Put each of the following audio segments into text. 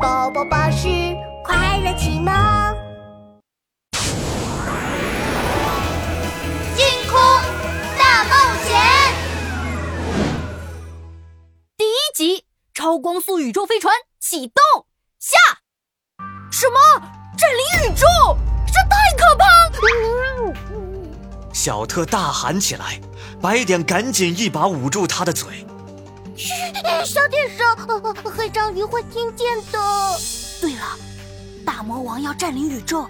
宝宝巴士快乐启蒙，星空大冒险第一集：超光速宇宙飞船启动下。什么？占领宇宙？这太可怕！小特大喊起来，白点赶紧一把捂住他的嘴。嘘，小点声，黑章鱼会听见的。对了，大魔王要占领宇宙，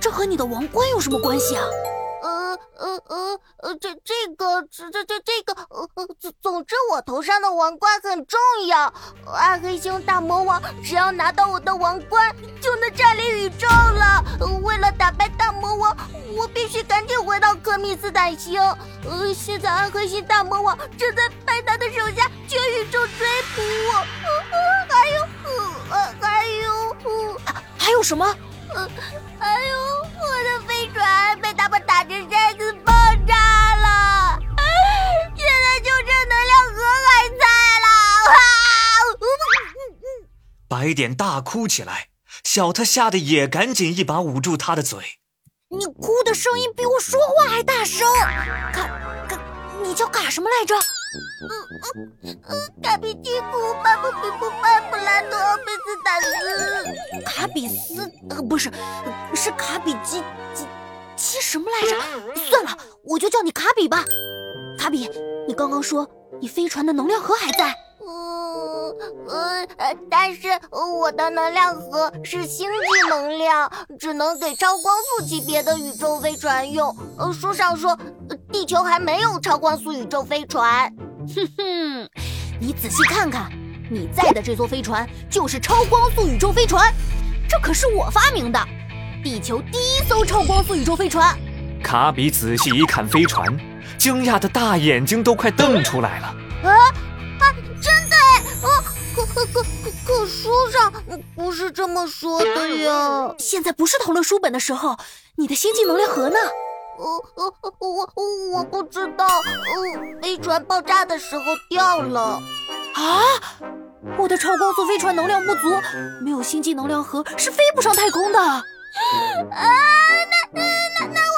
这和你的王冠有什么关系啊？呃呃呃呃，这这个这这这这个呃呃，总总之我头上的王冠很重要。暗黑星大魔王只要拿到我的王冠，就能占领宇宙了。为了打败大魔王，我必须赶紧回到科密斯坦星。呃，现在暗黑星大魔王正在派他的手下全宇宙追捕我。呃、还有呃还有还还有什么？呃还有白点大哭起来，小特吓得也赶紧一把捂住他的嘴。你哭的声音比我说话还大声。卡卡，你叫卡什么来着？嗯嗯嗯，卡比基库巴布比布巴布拉多贝斯塔斯。卡比斯呃不是，是卡比基基基什么来着？算了，我就叫你卡比吧。卡比，你刚刚说你飞船的能量核还在？嗯呃，但是我的能量盒是星际能量，只能给超光速级别的宇宙飞船用。呃，书上说地球还没有超光速宇宙飞船。哼哼，你仔细看看，你在的这艘飞船就是超光速宇宙飞船，这可是我发明的，地球第一艘超光速宇宙飞船。卡比仔细一看飞船，惊讶的大眼睛都快瞪出来了。啊啊，可可可可可书上不是这么说的呀。现在不是讨论书本的时候，你的星际能量盒呢？呃呃，我我不知道。呃，飞船爆炸的时候掉了。啊！我的超光速飞船能量不足，没有星际能量盒是飞不上太空的。啊，那那那我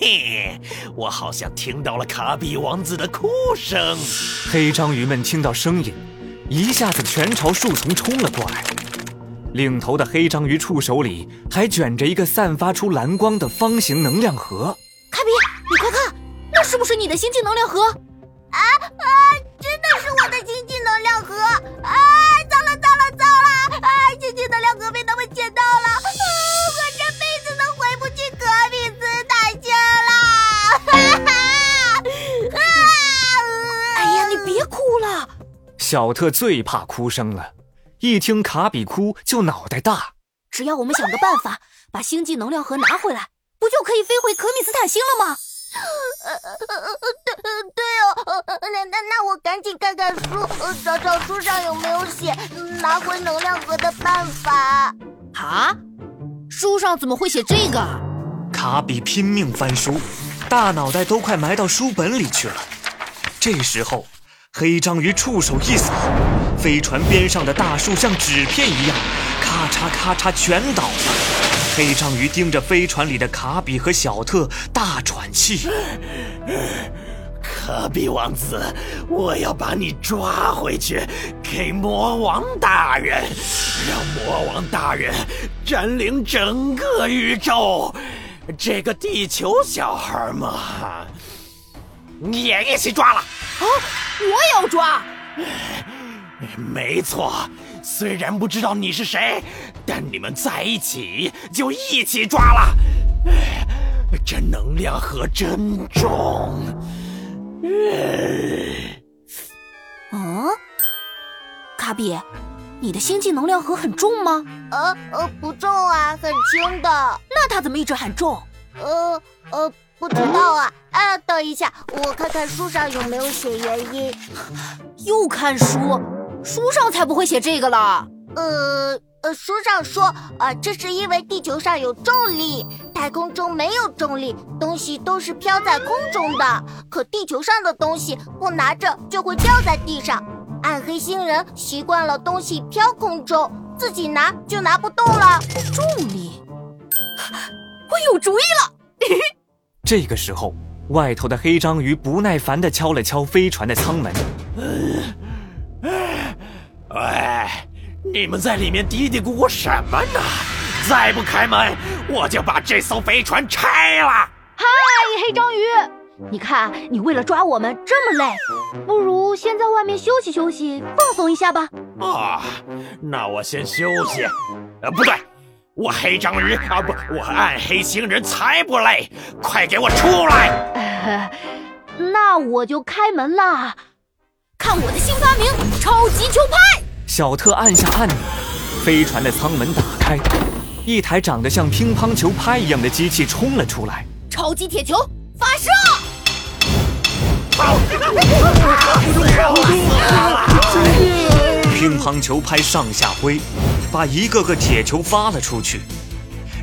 嘿嘿，我好像听到了卡比王子的哭声。黑章鱼们听到声音，一下子全朝树丛冲了过来。领头的黑章鱼触手里还卷着一个散发出蓝光的方形能量盒。卡比，你快看，那是不是你的星际能量盒？啊啊！真的是我的星际能量盒！啊，糟了糟了糟了！啊，星际能量盒被他小特最怕哭声了，一听卡比哭就脑袋大。只要我们想个办法，把星际能量盒拿回来，不就可以飞回可米斯坦星了吗？呃呃呃对对哦，那那那我赶紧看看书，找找书上有没有写拿回能量盒的办法。啊？书上怎么会写这个？卡比拼命翻书，大脑袋都快埋到书本里去了。这时候，黑章鱼触手一扫，飞船边上的大树像纸片一样，咔嚓咔嚓全倒了。黑章鱼盯着飞船里的卡比和小特，大喘气。卡比王子，我要把你抓回去，给魔王大人，让魔王大人占领整个宇宙。这个地球小孩嘛，你也一起抓了。啊，我也要抓。没错，虽然不知道你是谁，但你们在一起就一起抓了。这能量盒真重。嗯，卡比，你的星际能量盒很重吗？呃呃，不重啊，很轻的。那它怎么一直喊重？呃呃，不知道啊。哎，等一下，我看看书上有没有写原因。又看书。书上才不会写这个了。呃呃，书上说，呃，这是因为地球上有重力，太太空中没有重力，东西都是飘在空中的。可地球上的东西不拿着就会掉在地上。暗黑星人习惯了东西飘空中，自己拿就拿不动了。重力，我有主意了！这个时候，外头的黑章鱼不耐烦地敲了敲飞船的舱门。喂，你们在里面嘀嘀咕咕什么呢？再不开门，我就把这艘飞船拆了！嗨，黑章鱼，你看你为了抓我们这么累，不如先在外面休息休息，放松一下吧。啊，那我先休息。呃，不对，我黑章鱼啊，不，我暗黑星人才不累！快给我出来！呃，那我就开门啦。看我的新发明——超级球拍！小特按下按钮，飞船的舱门打开，一台长得像乒乓球拍一样的机器冲了出来。超级铁球发射！乒乓球拍上下挥，把一个个铁球发了出去。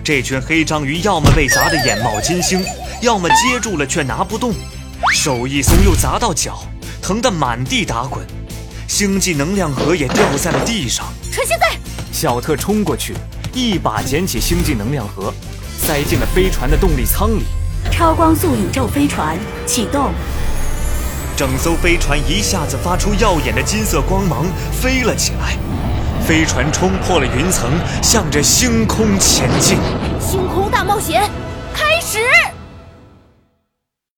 这群黑章鱼要么被砸得眼冒金星，要么接住了却拿不动，手一松又砸到脚，疼得满地打滚。星际能量盒也掉在了地上。趁现在，小特冲过去，一把捡起星际能量盒，塞进了飞船的动力舱里。超光速宇宙飞船启动。整艘飞船一下子发出耀眼的金色光芒，飞了起来。飞船冲破了云层，向着星空前进。星空大冒险开始。